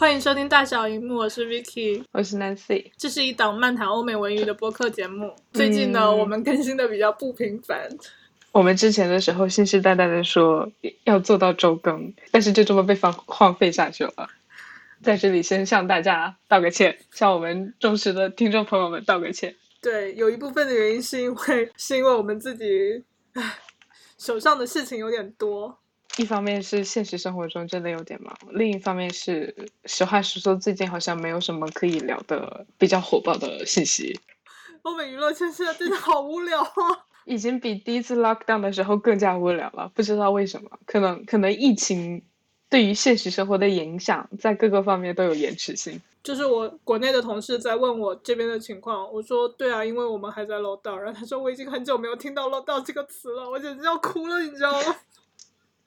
欢迎收听大小荧幕，我是 Vicky，我是 Nancy。这是一档漫谈欧美文娱的播客节目。最近呢，我们更新的比较不频繁。我们之前的时候信誓旦旦的说要做到周更，但是就这么被放荒废下去了。在这里先向大家道个歉，向我们忠实的听众朋友们道个歉。对，有一部分的原因是因为是因为我们自己，唉，手上的事情有点多。一方面是现实生活中真的有点忙，另一方面是实话实说，最近好像没有什么可以聊的比较火爆的信息。欧美娱乐圈现在真的好无聊啊！已经比第一次 lockdown 的时候更加无聊了，不知道为什么，可能可能疫情对于现实生活的影响在各个方面都有延迟性。就是我国内的同事在问我这边的情况，我说对啊，因为我们还在 lockdown，然后他说我已经很久没有听到 lockdown 这个词了，我简直要哭了，你知道吗？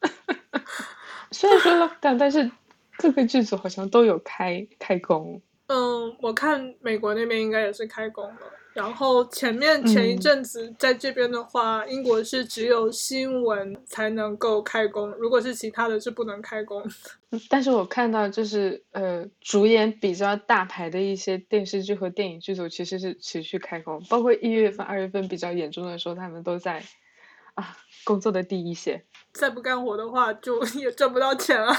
虽然说 lockdown，但是各个剧组好像都有开开工。嗯，我看美国那边应该也是开工了。然后前面前一阵子在这边的话，英国是只有新闻才能够开工，如果是其他的是不能开工。但是我看到就是呃，主演比较大牌的一些电视剧和电影剧组其实是持续开工，包括一月份、二月份比较严重的时候，他们都在啊工作的第一线。再不干活的话，就 也赚不到钱了。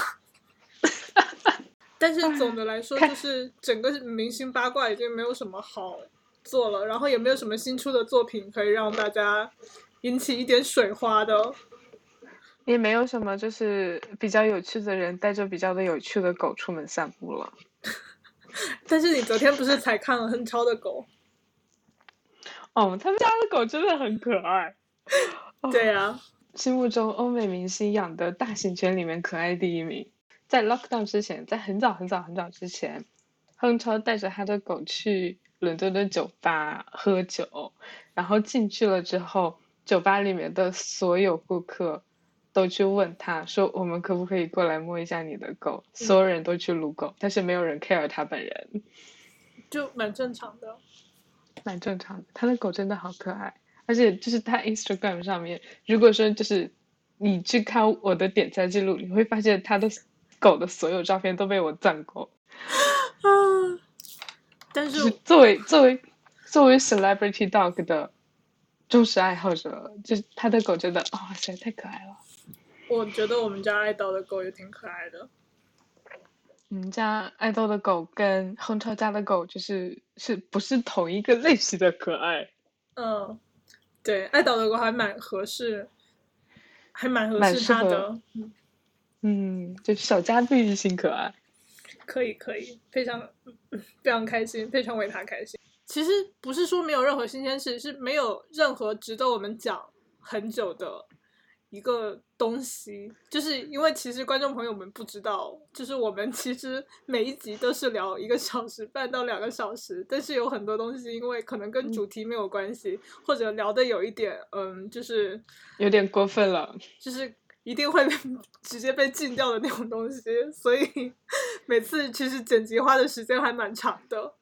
但是总的来说，就是整个明星八卦已经没有什么好。做了，然后也没有什么新出的作品可以让大家引起一点水花的，也没有什么就是比较有趣的人带着比较的有趣的狗出门散步了。但是你昨天不是才看了亨超的狗？哦，他们家的狗真的很可爱。对呀，心目中欧美明星养的大型犬里面可爱第一名。在 lockdown 之前，在很早很早很早之前，亨超带着他的狗去。伦敦的酒吧喝酒，然后进去了之后，酒吧里面的所有顾客都去问他说：“我们可不可以过来摸一下你的狗？”所有人都去撸狗，但是没有人 care 他本人，就蛮正常的，蛮正常的。他的狗真的好可爱，而且就是他 Instagram 上面，如果说就是你去看我的点赞记录，你会发现他的狗的所有照片都被我赞过。啊。但是作为作为作为 celebrity dog 的忠实爱好者，就是他的狗真的啊，实在太可爱了。我觉得我们家爱豆的狗也挺可爱的。我们家爱豆的狗跟亨超家的狗就是是不是同一个类型的可爱？嗯，对，爱岛的国还蛮合适，还蛮合适他的。嗯，就是小家碧玉型可爱。可以可以，非常非常开心，非常为他开心。其实不是说没有任何新鲜事，是没有任何值得我们讲很久的一个东西。就是因为其实观众朋友们不知道，就是我们其实每一集都是聊一个小时半到两个小时，但是有很多东西因为可能跟主题没有关系，或者聊的有一点嗯，就是有点过分了，就是。一定会 直接被禁掉的那种东西，所以 每次其实剪辑花的时间还蛮长的。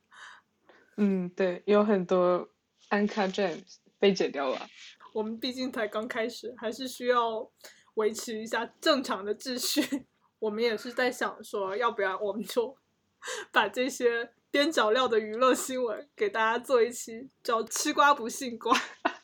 嗯，对，有很多 uncut gems 被剪掉了。我们毕竟才刚开始，还是需要维持一下正常的秩序。我们也是在想说，要不然我们就 把这些边角料的娱乐新闻给大家做一期，叫“吃瓜不信瓜”，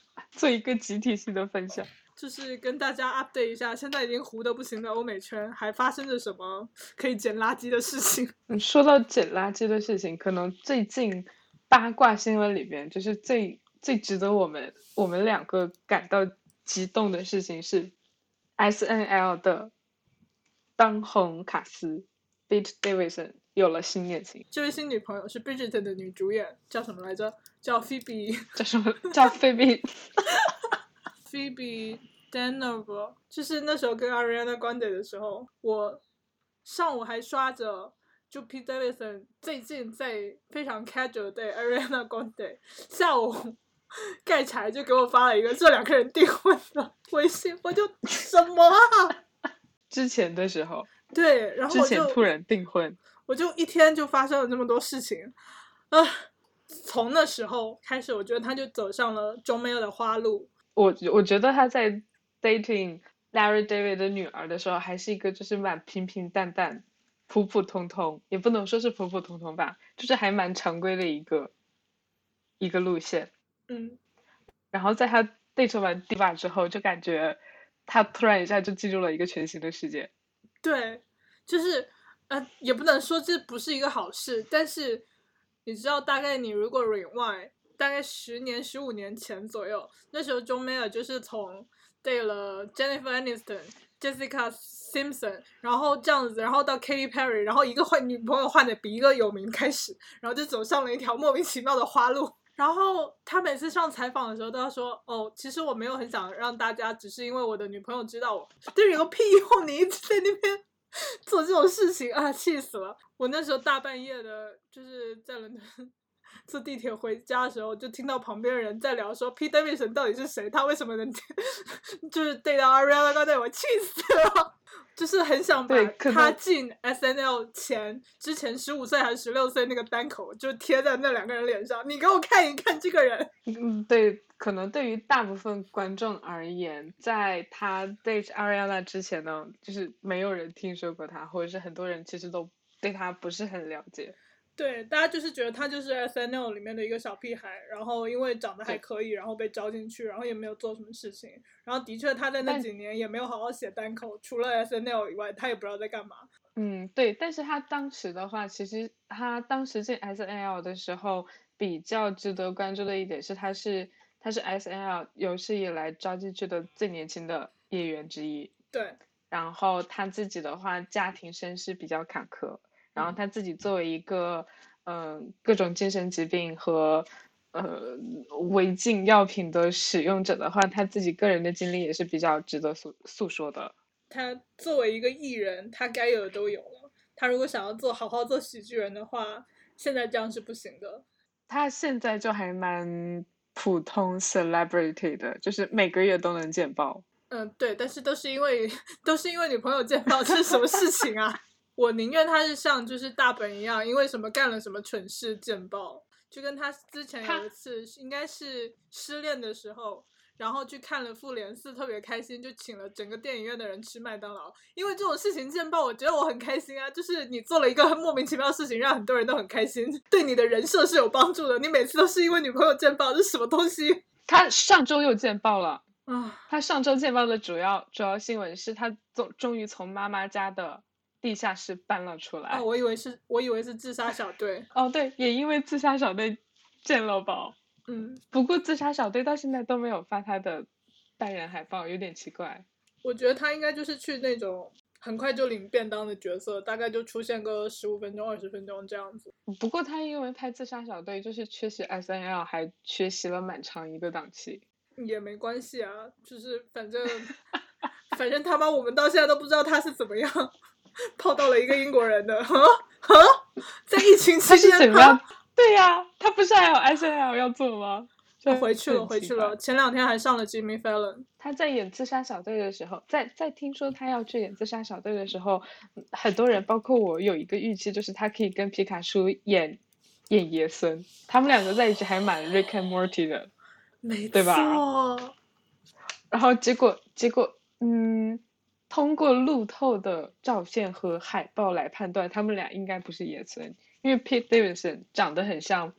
做一个集体性的分享。就是跟大家 update 一下，现在已经糊的不行的欧美圈还发生着什么可以捡垃圾的事情。嗯，说到捡垃圾的事情，可能最近八卦新闻里边，就是最最值得我们我们两个感到激动的事情是，S N L 的当红卡司 Bette Davidson 有了新恋情。这位新女朋友是 Bridget 的女主演，叫什么来着？叫 Phoebe。叫什么？叫 Phoebe。Phoebe Danover，就是那时候跟 Ariana Grande 的时候，我上午还刷着，就 Pete Davidson 最近在非常 casual 对 Ariana Grande，下午盖柴就给我发了一个这两个人订婚的微信，我就什么啊？之前的时候，对，然后之前突然订婚，我就一天就发生了这么多事情，啊，从那时候开始，我觉得他就走上了 John Mayer 的花路。我我觉得他在 dating Larry David 的女儿的时候，还是一个就是蛮平平淡淡，普普通通，也不能说是普普通通吧，就是还蛮常规的一个一个路线。嗯，然后在他 date 完 Diva 之后，就感觉他突然一下就进入了一个全新的世界。对，就是呃，也不能说这不是一个好事，但是你知道，大概你如果 rewind 大概十年、十五年前左右，那时候 John Mayer 就是从 date 了 Jennifer Aniston、Jessica Simpson，然后这样子，然后到 Katy Perry，然后一个换女朋友换的比一个有名开始，然后就走上了一条莫名其妙的花路。然后他每次上采访的时候都要说：“哦，其实我没有很想让大家，只是因为我的女朋友知道我。”这有个屁用！你一直在那边做这种事情啊，气死了！我那时候大半夜的，就是在伦敦坐地铁回家的时候，就听到旁边人在聊说 P Davidson 到底是谁，他为什么能 就是对到 Ariana Grande，我气死了！就是很想把他进 S N L 前之前十五岁还是十六岁那个单口就贴在那两个人脸上，你给我看一看这个人。嗯，对，可能对于大部分观众而言，在他 date Ariana 之前呢，就是没有人听说过他，或者是很多人其实都对他不是很了解。对，大家就是觉得他就是 S N L 里面的一个小屁孩，然后因为长得还可以，然后被招进去，然后也没有做什么事情。然后的确他在那几年也没有好好写单口，除了 S N L 以外，他也不知道在干嘛。嗯，对。但是他当时的话，其实他当时进 S N L 的时候，比较值得关注的一点是，他是他是 S N L 有史以来招进去的最年轻的演员之一。对。然后他自己的话，家庭身世比较坎坷。然后他自己作为一个，嗯，各种精神疾病和呃违禁药品的使用者的话，他自己个人的经历也是比较值得诉诉说的。他作为一个艺人，他该有的都有了。他如果想要做好好做喜剧人的话，现在这样是不行的。他现在就还蛮普通 celebrity 的，就是每个月都能见报。嗯，对，但是都是因为 都是因为女朋友见报，这是什么事情啊？我宁愿他是像就是大本一样，因为什么干了什么蠢事见报，就跟他之前有一次应该是失恋的时候，然后去看了复联四，特别开心，就请了整个电影院的人吃麦当劳。因为这种事情见报，我觉得我很开心啊，就是你做了一个莫名其妙的事情，让很多人都很开心，对你的人设是有帮助的。你每次都是因为女朋友见报，这是什么东西？他上周又见报了啊！他上周见报的主要主要新闻是他终终于从妈妈家的。地下室搬了出来。哦，我以为是，我以为是自杀小队。哦，对，也因为自杀小队见了宝。嗯。不过自杀小队到现在都没有发他的单人海报，有点奇怪。我觉得他应该就是去那种很快就领便当的角色，大概就出现个十五分钟、二十分钟这样子。不过他因为拍自杀小队，就是缺席 S N L，还缺席了蛮长一个档期。也没关系啊，就是反正 反正他妈我们到现在都不知道他是怎么样。泡到了一个英国人的，哈哈，在疫情期间，对呀，他不是还有 S N L 要做吗？就回去了，回去了。前两天还上了 Jimmy Fallon。他在演自杀小队的时候，在在听说他要去演自杀小队的时候，很多人包括我有一个预期，就是他可以跟皮卡丘演演爷孙，他们两个在一起还蛮 Rick and Morty 的，没对吧？然后结果结果，嗯。通过路透的照片和海报来判断，他们俩应该不是野村，因为 Pete Davidson 长得很像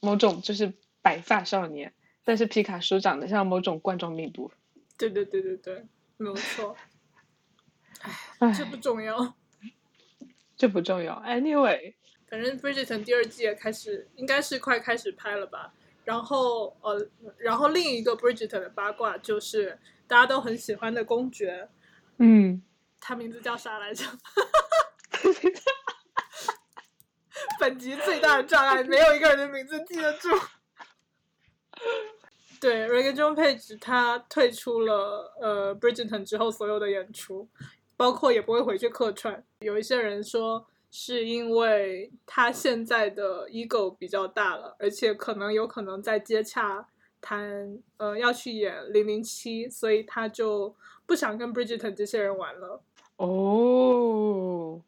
某种就是白发少年，但是皮卡叔长得像某种冠状病毒。对对对对对，没有错。唉，这不重要，这不重要。Anyway，反正 Bridgerton 第二季也开始，应该是快开始拍了吧。然后呃，然后另一个 Bridgerton 的八卦就是大家都很喜欢的公爵。嗯，他名字叫啥来着？本集最大的障碍，没有一个人的名字记得住。对，Regan John Page 他退出了呃 Bridgerton 之后所有的演出，包括也不会回去客串。有一些人说是因为他现在的 ego 比较大了，而且可能有可能在接洽谈呃要去演零零七，所以他就。不想跟 Bridgerton 这些人玩了。哦，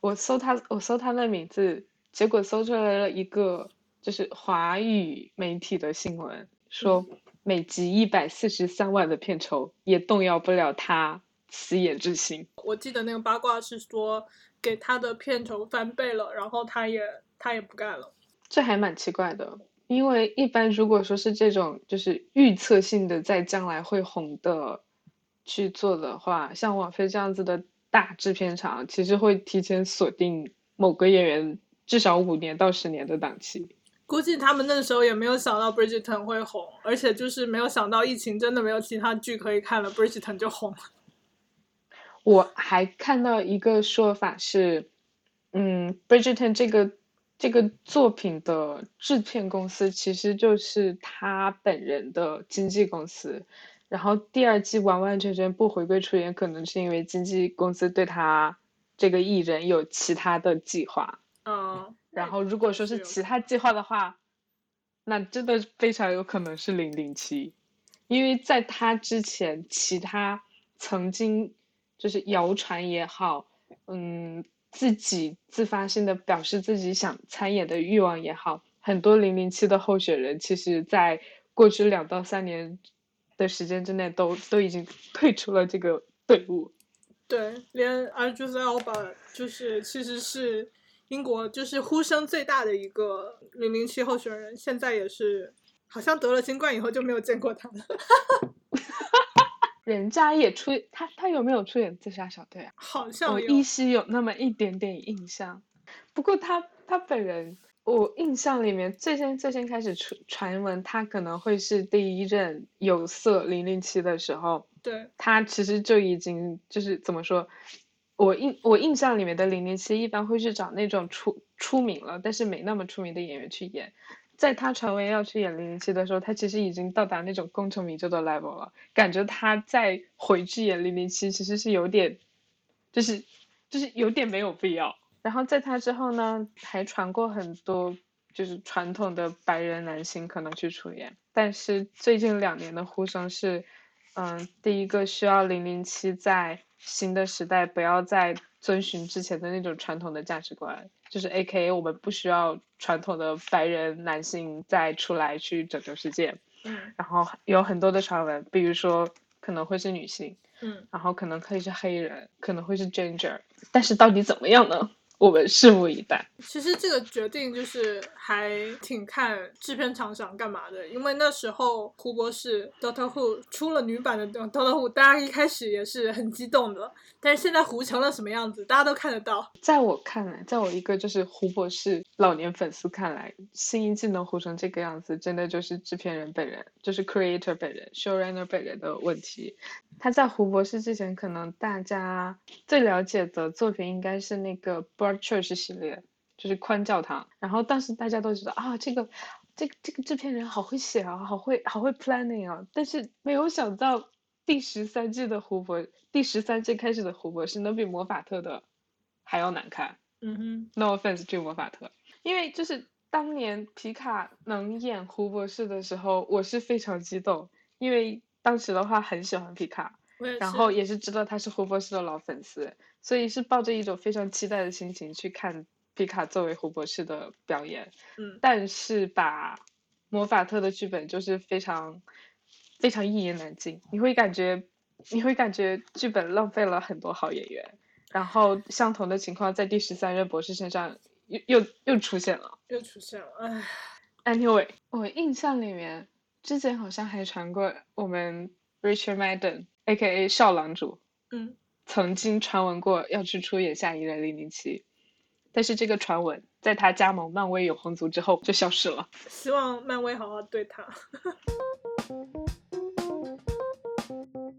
我搜他，我搜他的名字，结果搜出来了一个就是华语媒体的新闻，说每集一百四十三万的片酬也动摇不了他死也之心。我记得那个八卦是说给他的片酬翻倍了，然后他也他也不干了。这还蛮奇怪的，因为一般如果说是这种就是预测性的在将来会红的去做的话，像网飞这样子的大制片厂，其实会提前锁定某个演员至少五年到十年的档期。估计他们那时候也没有想到 Bridgerton 会红，而且就是没有想到疫情真的没有其他剧可以看了，Bridgerton 就红了。我还看到一个说法是，嗯，Bridgerton 这个这个作品的制片公司其实就是他本人的经纪公司，然后第二季完完全全不回归出演，可能是因为经纪公司对他这个艺人有其他的计划。嗯。然后，如果说是其他计划的话，那真的非常有可能是零零七，因为在他之前，其他曾经就是谣传也好，嗯，自己自发性的表示自己想参演的欲望也好，很多零零七的候选人，其实在过去两到三年的时间之内，都都已经退出了这个队伍。对，连阿朱斯奥巴就是其实是。英国就是呼声最大的一个零零七候选人，现在也是好像得了新冠以后就没有见过他了。人家也出他，他有没有出演《自杀小队》啊？好像我依稀有那么一点点印象。不过他他本人，我印象里面最先最先开始传传闻他可能会是第一任有色零零七的时候，对他其实就已经就是怎么说？我印我印象里面的零零七一般会去找那种出出名了但是没那么出名的演员去演，在他传闻要去演零零七的时候，他其实已经到达那种功成名就的 level 了，感觉他再回去演零零七其实是有点，就是就是有点没有必要。然后在他之后呢，还传过很多就是传统的白人男性可能去出演，但是最近两年的呼声是，嗯，第一个需要零零七在。新的时代不要再遵循之前的那种传统的价值观，就是 A K A 我们不需要传统的白人男性再出来去拯救世界。嗯，然后有很多的传闻，比如说可能会是女性，嗯，然后可能可以是黑人，可能会是 ginger，但是到底怎么样呢？我们拭目以待。其实这个决定就是还挺看制片厂想干嘛的，因为那时候胡博士 Doctor Who 出了女版的 Doctor Who，大家一开始也是很激动的。但是现在糊成了什么样子，大家都看得到。在我看来，在我一个就是胡博士老年粉丝看来，新一季能糊成这个样子，真的就是制片人本人，就是 creator 本人，showrunner 本人的问题。他在胡博士之前，可能大家最了解的作品应该是那个 Church 系列，就是宽教堂。然后当时大家都觉得啊，这个这个这个制片人好会写啊，好会好会 planning 啊。但是没有想到第十三季的胡博，第十三季开始的胡博士能比魔法特的还要难看。嗯哼，No offense to 魔法特，因为就是当年皮卡能演胡博士的时候，我是非常激动，因为。当时的话很喜欢皮卡，然后也是知道他是胡博士的老粉丝，所以是抱着一种非常期待的心情去看皮卡作为胡博士的表演。嗯，但是把魔法特的剧本就是非常非常一言难尽，你会感觉你会感觉剧本浪费了很多好演员，然后相同的情况在第十三任博士身上又又又出现了，又出现了，唉。Anyway，我印象里面。之前好像还传过，我们 Richard Madden，A.K.A. 少郎主，嗯，曾经传闻过要去出演下一任零零七，但是这个传闻在他加盟漫威永恒族之后就消失了。希望漫威好好对他。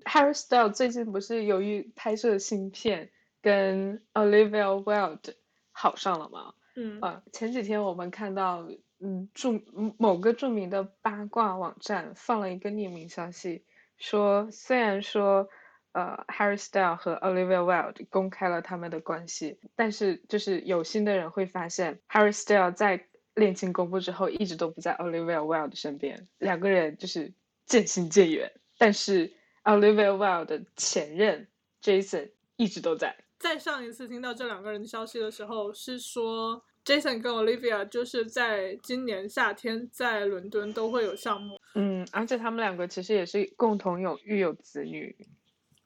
Harry Styles 最近不是由于拍摄新片跟 Olivia Wilde 好上了吗？嗯，啊，前几天我们看到。嗯，著某个著名的八卦网站放了一个匿名消息，说虽然说，呃，Harry Styles 和 Olivia Wilde 公开了他们的关系，但是就是有心的人会发现，Harry Styles 在恋情公布之后一直都不在 Olivia Wilde 身边，两个人就是渐行渐远。但是 Olivia Wilde 的前任 Jason 一直都在。在上一次听到这两个人的消息的时候，是说。Jason 跟 Olivia 就是在今年夏天在伦敦都会有项目。嗯，而且他们两个其实也是共同有育有子女。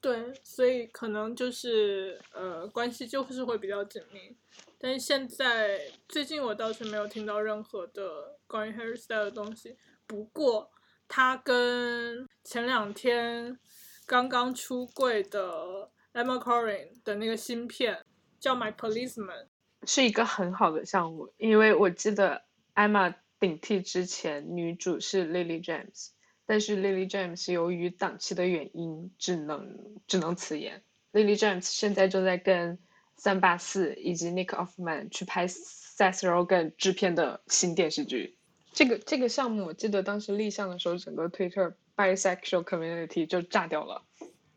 对，所以可能就是呃关系就是会比较紧密。但是现在最近我倒是没有听到任何的关于 Harry Style 的东西。不过他跟前两天刚刚出柜的 Emma Corrin 的那个新片叫《My Policeman》，是一个很好的项目，因为我记得 Emma 顶替之前女主是 Lily James，但是 Lily James 由于档期的原因只能只能辞演。Lily James 现在正在跟三八四以及 Nick Offerman 去拍 Seth Rogen 制片的新电视剧。这个这个项目，我记得当时立项的时候，整个 Twitter bisexual community 就炸掉了。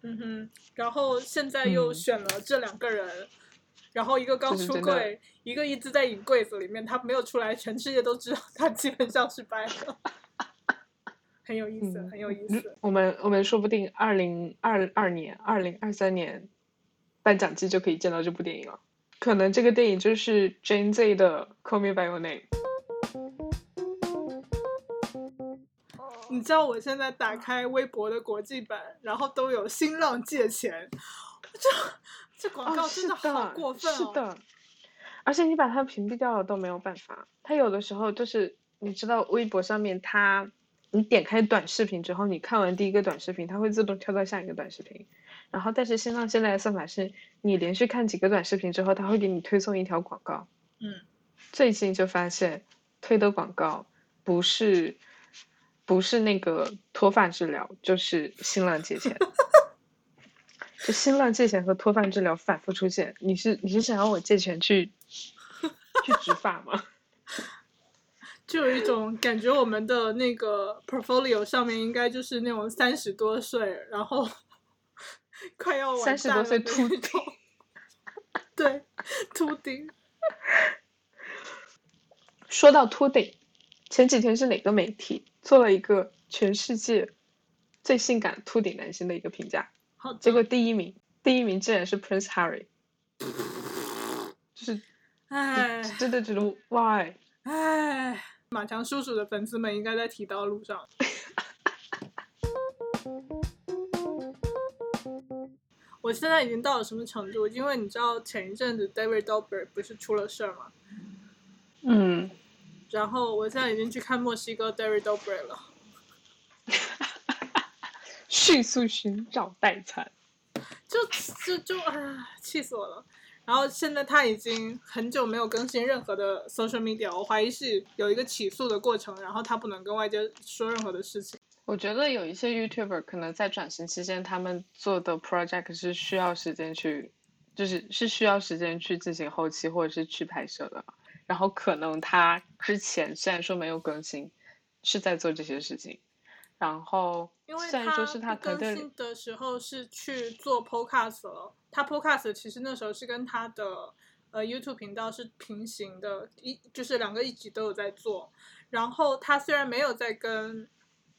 嗯哼，然后现在又选了这两个人，然后一个刚出柜，一个一直在隐柜子里面，他没有出来，全世界都知道他基本上是掰的，很有意思，很有意思。我们我们说不定二零二二年、二零二三年颁奖季就可以见到这部电影了，可能这个电影就是 Jane Z 的《Call Me by Your Name》。你知道我现在打开微博的国际版，然后都有新浪借钱，这这广告真的好过分哦！是的，而且你把它屏蔽掉了都没有办法。它有的时候就是你知道微博上面，它你点开短视频之后，你看完第一个短视频，它会自动跳到下一个短视频。然后但是新浪现在的算法是，你连续看几个短视频之后，它会给你推送一条广告。嗯，最近就发现推的广告不是。不是那个脱发治疗，就是新浪借钱。就新浪借钱和脱发治疗反复出现，你是你是想要我借钱去去植发吗？就有一种感觉，我们的那个 portfolio 上面应该就是那种三十多岁，然后 快要三十多岁秃顶，对，秃顶。说到秃顶，前几天是哪个媒体？做了一个全世界最性感秃顶男星的一个评价，好结果第一名，第一名竟然是 Prince Harry，就是，唉，真的觉得 why，唉，马强叔叔的粉丝们应该在提刀路上。我现在已经到了什么程度？因为你知道前一阵子 David Dobrik 不是出了事儿吗？嗯。然后我现在已经去看墨西哥 David Dobrik 了，迅速寻找代餐，就就就啊，气死我了！然后现在他已经很久没有更新任何的 social media，我怀疑是有一个起诉的过程，然后他不能跟外界说任何的事情。我觉得有一些 YouTuber 可能在转型期间，他们做的 project 是需要时间去，就是是需要时间去进行后期或者是去拍摄的。然后可能他之前虽然说没有更新，是在做这些事情。然后虽然说是他更新的时候是去做 podcast 了，他 podcast 其实那时候是跟他的呃 YouTube 频道是平行的，一就是两个一起都有在做。然后他虽然没有在跟，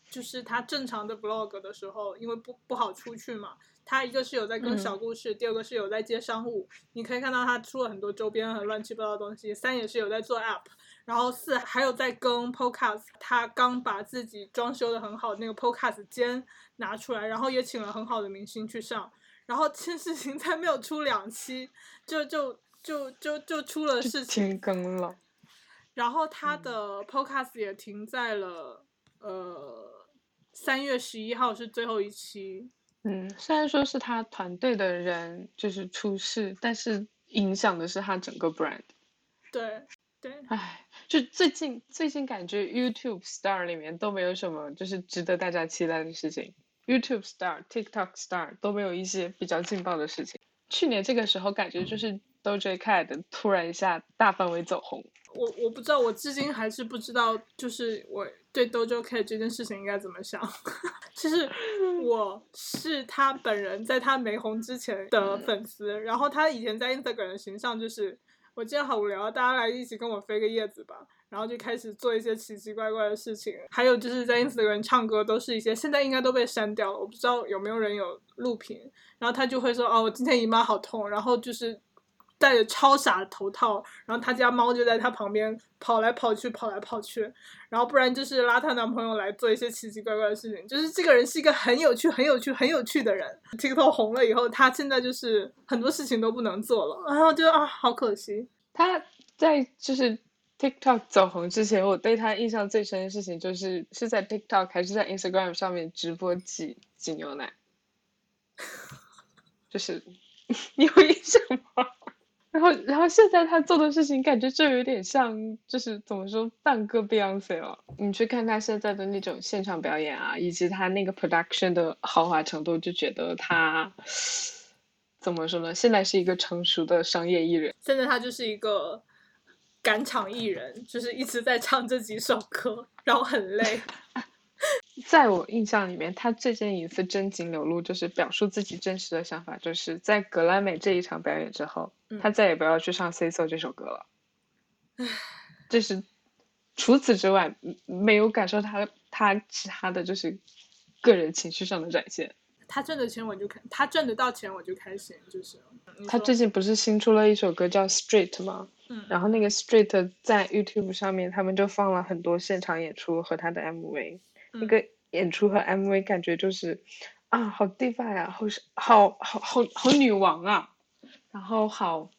就是他正常的 vlog 的时候，因为不不好出去嘛。他一个是有在跟小故事，第二个是有在接商务。你可以看到他出了很多周边和乱七八糟的东西。三也是有在做 app，然后四还有在更 podcast。他刚把自己装修的很好那个 podcast 间拿出来，然后也请了很好的明星去上。然后千事情才没有出两期，就就就就就出了事情。停更了。然后他的 podcast 也停在了呃三月十一号是最后一期。嗯，虽然说是他团队的人就是出事，但是影响的是他整个 brand。对对，唉，就最近最近感觉 YouTube Star 里面都没有什么就是值得大家期待的事情，YouTube Star、TikTok Star 都没有一些比较劲爆的事情。去年这个时候感觉就是 Doja Cat 突然一下大范围走红。我我不知道，我至今还是不知道，就是我对 Doja Cat 这件事情应该怎么想。其实我是他本人在他没红之前的粉丝，然后他以前在 Instagram 的形象就是，我今天好无聊，大家来一起跟我飞个叶子吧，然后就开始做一些奇奇怪怪的事情。还有就是在 Instagram 唱歌都是一些，现在应该都被删掉了，我不知道有没有人有录屏。然后他就会说，哦，我今天姨妈好痛，然后就是。戴着超傻的头套，然后他家猫就在他旁边跑来跑去，跑来跑去，然后不然就是拉她男朋友来做一些奇奇怪怪的事情。就是这个人是一个很有趣、很有趣、很有趣的人。TikTok 红了以后，他现在就是很多事情都不能做了，然后就啊，好可惜。他在就是 TikTok 走红之前，我对他印象最深的事情就是是在 TikTok 还是在 Instagram 上面直播挤挤牛奶，就是 你有印象吗？然后，然后现在他做的事情感觉就有点像，就是怎么说半个 Beyonce 了。你去看他现在的那种现场表演啊，以及他那个 production 的豪华程度，就觉得他怎么说呢？现在是一个成熟的商业艺人。现在他就是一个赶场艺人，就是一直在唱这几首歌，然后很累。在我印象里面，他最近一次真情流露，就是表述自己真实的想法，就是在格莱美这一场表演之后，他再也不要去唱《Say So》这首歌了。就是除此之外，没有感受他他其他的就是个人情绪上的展现。他挣的钱我就开，他赚得到钱我就开心，就是。他最近不是新出了一首歌叫《Street》吗？嗯。然后那个《Street》在 YouTube 上面，他们就放了很多现场演出和他的 MV。那个演出和 MV 感觉就是啊，好 diva 呀，好好好好好女王啊，然后好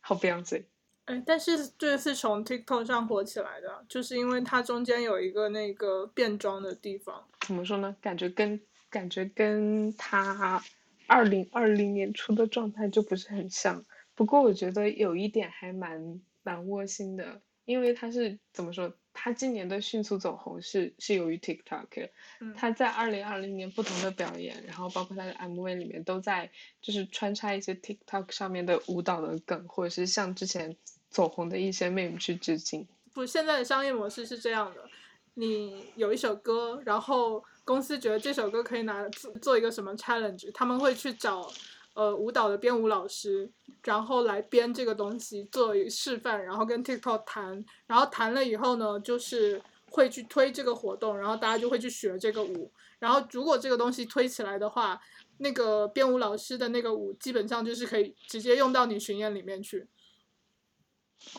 好 Beyonce。哎，但是这是从 TikTok 上火起来的，就是因为它中间有一个那个变装的地方。怎么说呢？感觉跟感觉跟他二零二零年初的状态就不是很像。不过我觉得有一点还蛮蛮窝心的，因为他是怎么说？他今年的迅速走红是是由于 TikTok，他在二零二零年不同的表演，然后包括他的 MV 里面都在就是穿插一些 TikTok 上面的舞蹈的梗，或者是向之前走红的一些 meme 去致敬。不，现在的商业模式是这样的，你有一首歌，然后公司觉得这首歌可以拿做做一个什么 challenge，他们会去找。呃，舞蹈的编舞老师，然后来编这个东西做示范，然后跟 TikTok 谈，然后谈了以后呢，就是会去推这个活动，然后大家就会去学这个舞，然后如果这个东西推起来的话，那个编舞老师的那个舞基本上就是可以直接用到你巡演里面去。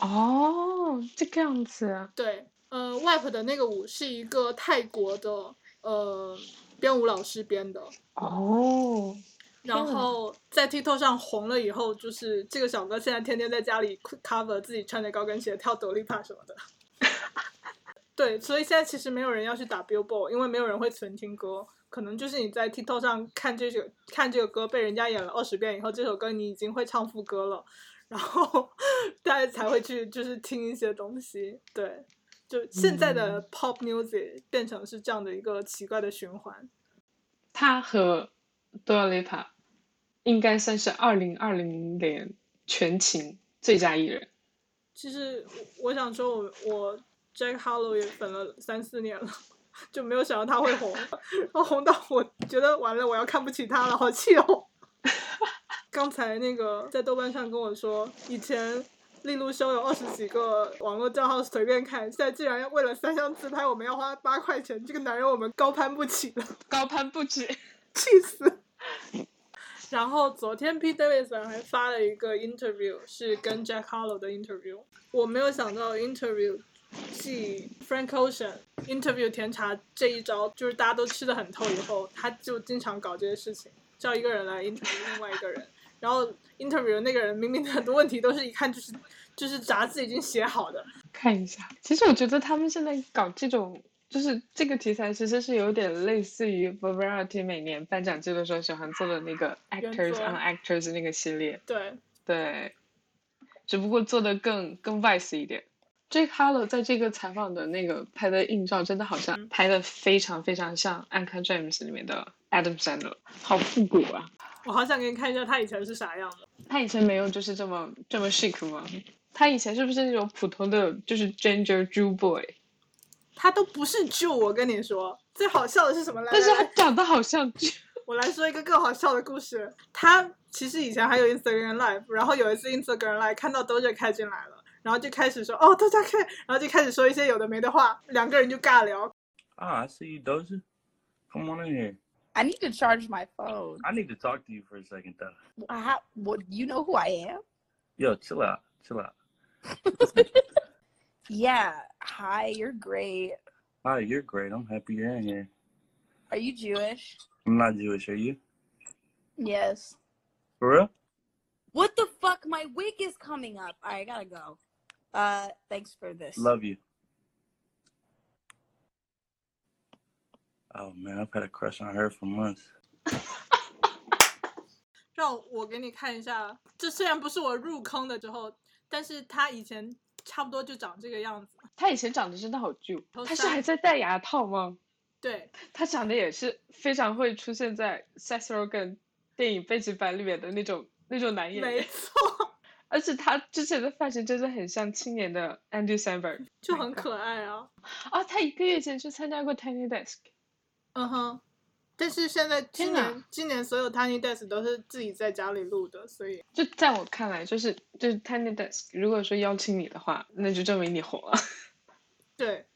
哦，这个样子。对，呃，WAP 的那个舞是一个泰国的呃编舞老师编的。哦。然后在 TikTok 上红了以后，就是这个小哥现在天天在家里 cover 自己穿着高跟鞋跳斗笠帕什么的。对，所以现在其实没有人要去打 Billboard，因为没有人会存听歌。可能就是你在 TikTok 上看这首看这个歌被人家演了二十遍以后，这首歌你已经会唱副歌了，然后 大家才会去就是听一些东西。对，就现在的 Pop Music 变成是这样的一个奇怪的循环。他和 Dua Lipa。应该算是二零二零年全勤最佳艺人。其实我想说，我我 Jack Harlow 也粉了三四年了，就没有想到他会红，然后红到我觉得完了，我要看不起他了，好气哦！刚才那个在豆瓣上跟我说，以前利路修有二十几个网络账号随便看，现在竟然要为了三张自拍，我们要花八块钱，这个男人我们高攀不起了，高攀不起，气死！然后昨天 Pete Davidson 还发了一个 interview，是跟 Jack Harlow 的 interview。我没有想到 interview 继 Frank Ocean interview 甜茶这一招，就是大家都吃的很透以后，他就经常搞这些事情，叫一个人来 interview 另外一个人。然后 interview 那个人明明很多问题都是一看就是就是杂志已经写好的。看一下，其实我觉得他们现在搞这种。就是这个题材其实是有点类似于 Variety 每年颁奖季的时候喜欢做的那个 Actors on Actors 那个系列。对对，只不过做的更更 vice 一点。Jake Harlow 在这个采访的那个拍的硬照，真的好像拍的非常非常像《Uncut James》里面的 Adam Sandler，好复古啊！我好想给你看一下他以前是啥样的。他以前没有就是这么这么 chic 吗？他以前是不是那种普通的就是 Ginger Jew Boy？他都不是 Jew，我跟你说，最好笑的是什么来？但是他长得好像 Jew。我来说一个更好笑的故事。他其实以前还有 Instagram Live，然后有一次 Instagram Live 看到 Doja 开进来了，然后就开始说哦 Doja 开，然后就开始说一些有的没的话，两个人就尬聊。Ah, I see you, Doja. Come on in here. I need to charge my phone. I need to talk to you for a second, though. How? What? You know who I am? Yo, chill out, chill out. Yeah. Hi, you're great. Hi, you're great. I'm happy you're in here. Are you Jewish? I'm not Jewish, are you? Yes. For real? What the fuck? My wig is coming up. All right, I gotta go. Uh, thanks for this. Love you. Oh man, I've had a crush on her for months. 让我给你看一下，这虽然不是我入坑的之后，但是他以前 差不多就长这个样子。他以前长得真的好旧，他是还在戴牙套吗？对，他长得也是非常会出现在 Seth Rogen 电影背景板里面的那种那种男演员没，错，而且他之前的发型真的很像青年的 Andy Samberg，就很可爱啊。啊，他一个月前去参加过 Tiny Desk，嗯哼，但是现在今年今年所有 Tiny Desk 都是自己在家里录的，所以就在我看来，就是就是 Tiny Desk，如果说邀请你的话，那就证明你红了。对，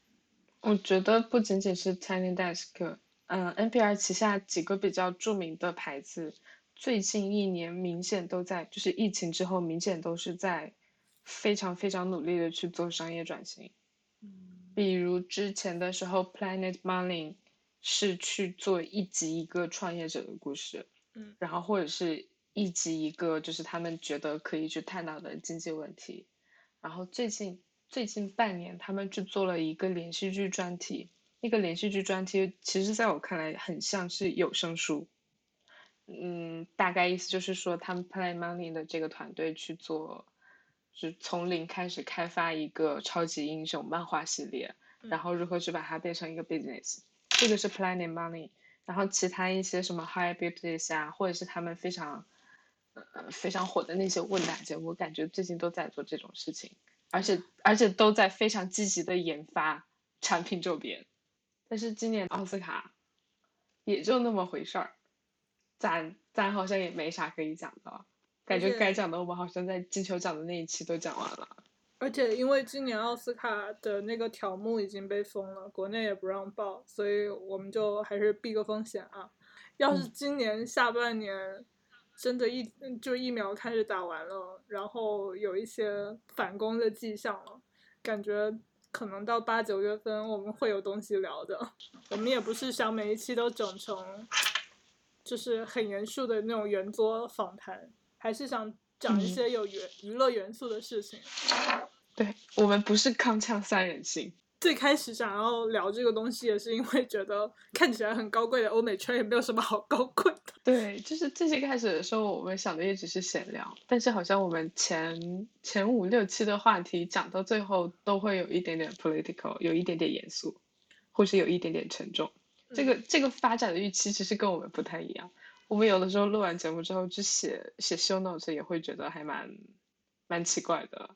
我觉得不仅仅是 Tiny Desk，嗯，NPR 旗下几个比较著名的牌子，最近一年明显都在，就是疫情之后，明显都是在非常非常努力的去做商业转型。比如之前的时候，Planet Money 是去做一集一个创业者的故事，嗯。然后或者是一集一个就是他们觉得可以去探讨的经济问题，然后最近最近半年他们去做了一个连续剧专题，那个连续剧专题其实在我看来很像是有声书，嗯，大概意思就是说他们 Planet Money 的这个团队去做。是从零开始开发一个超级英雄漫画系列，然嗯后如何去把它变成一个。business，这个是 Planet Money。然后其他一些什么 High Beauties 啊，或者是他们非常呃非常火的那些问答节目，我感觉最近都在做这种事情，而且而且都在非常积极的研发产品周边。但是今年奥斯卡也就那么回事儿，咱咱好像也没啥可以讲的，感觉该讲的我们好像在金球奖的那一期都讲完了。而且因为今年奥斯卡的那个条目已经被封了，国内也不让报，所以我们就还是避个风险啊。要是嗯今年下半年真的疫就疫苗开始打完了，然后有一些反攻的迹象了，感觉可能到八九月份我们会有东西聊的。我们也不是想每一期都整成就是很严肃的那种圆桌访谈，还是想讲一嗯些有娱娱乐元素的事情。对我们不是铿锵三人行，最开始想要聊这个东西，也是因为觉得看起来很高贵的欧美圈也没有什么好高贵的。对，就是最最开始的时候，我们想的也只是闲聊，但是好像我们前前五六期的话题讲到最后都会有一点点 political，有一点点严肃，或是有一点点沉重。这个这个发展的预期其实跟我们不太一样。我们有的时候录完节目之后去写写 show notes 也会觉得还蛮蛮奇怪的。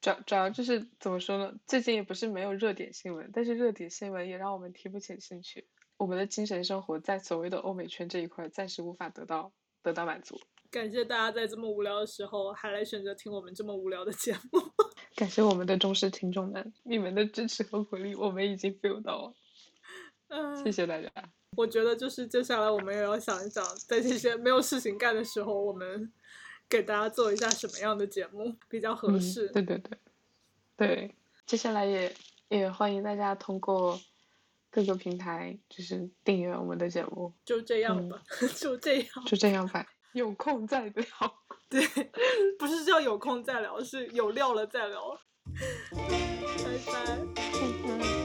主要主要就是怎么说呢？最近也不是没有热点新闻，但是热点新闻也让我们提不起兴趣。我们的精神生活在所谓的欧美圈这一块暂时无法得到得到满足。感谢大家在这么无聊的时候还来选择听我们这么无聊的节目。感谢我们的忠实听众们，你们的支持和鼓励我们已经 feel 到了，嗯，谢谢大家。我觉得就是接下来我们也要想一想，在这些没有事情干的时候，我们给大家做一下什么样的节目比较合嗯适。对对对，对，接下来也也欢迎大家通过各个平台就是订阅我们的节目，就这样嗯吧，就这样。就这样吧，有空再聊。对，不是叫有空再聊，是有料了再聊。拜拜。嗯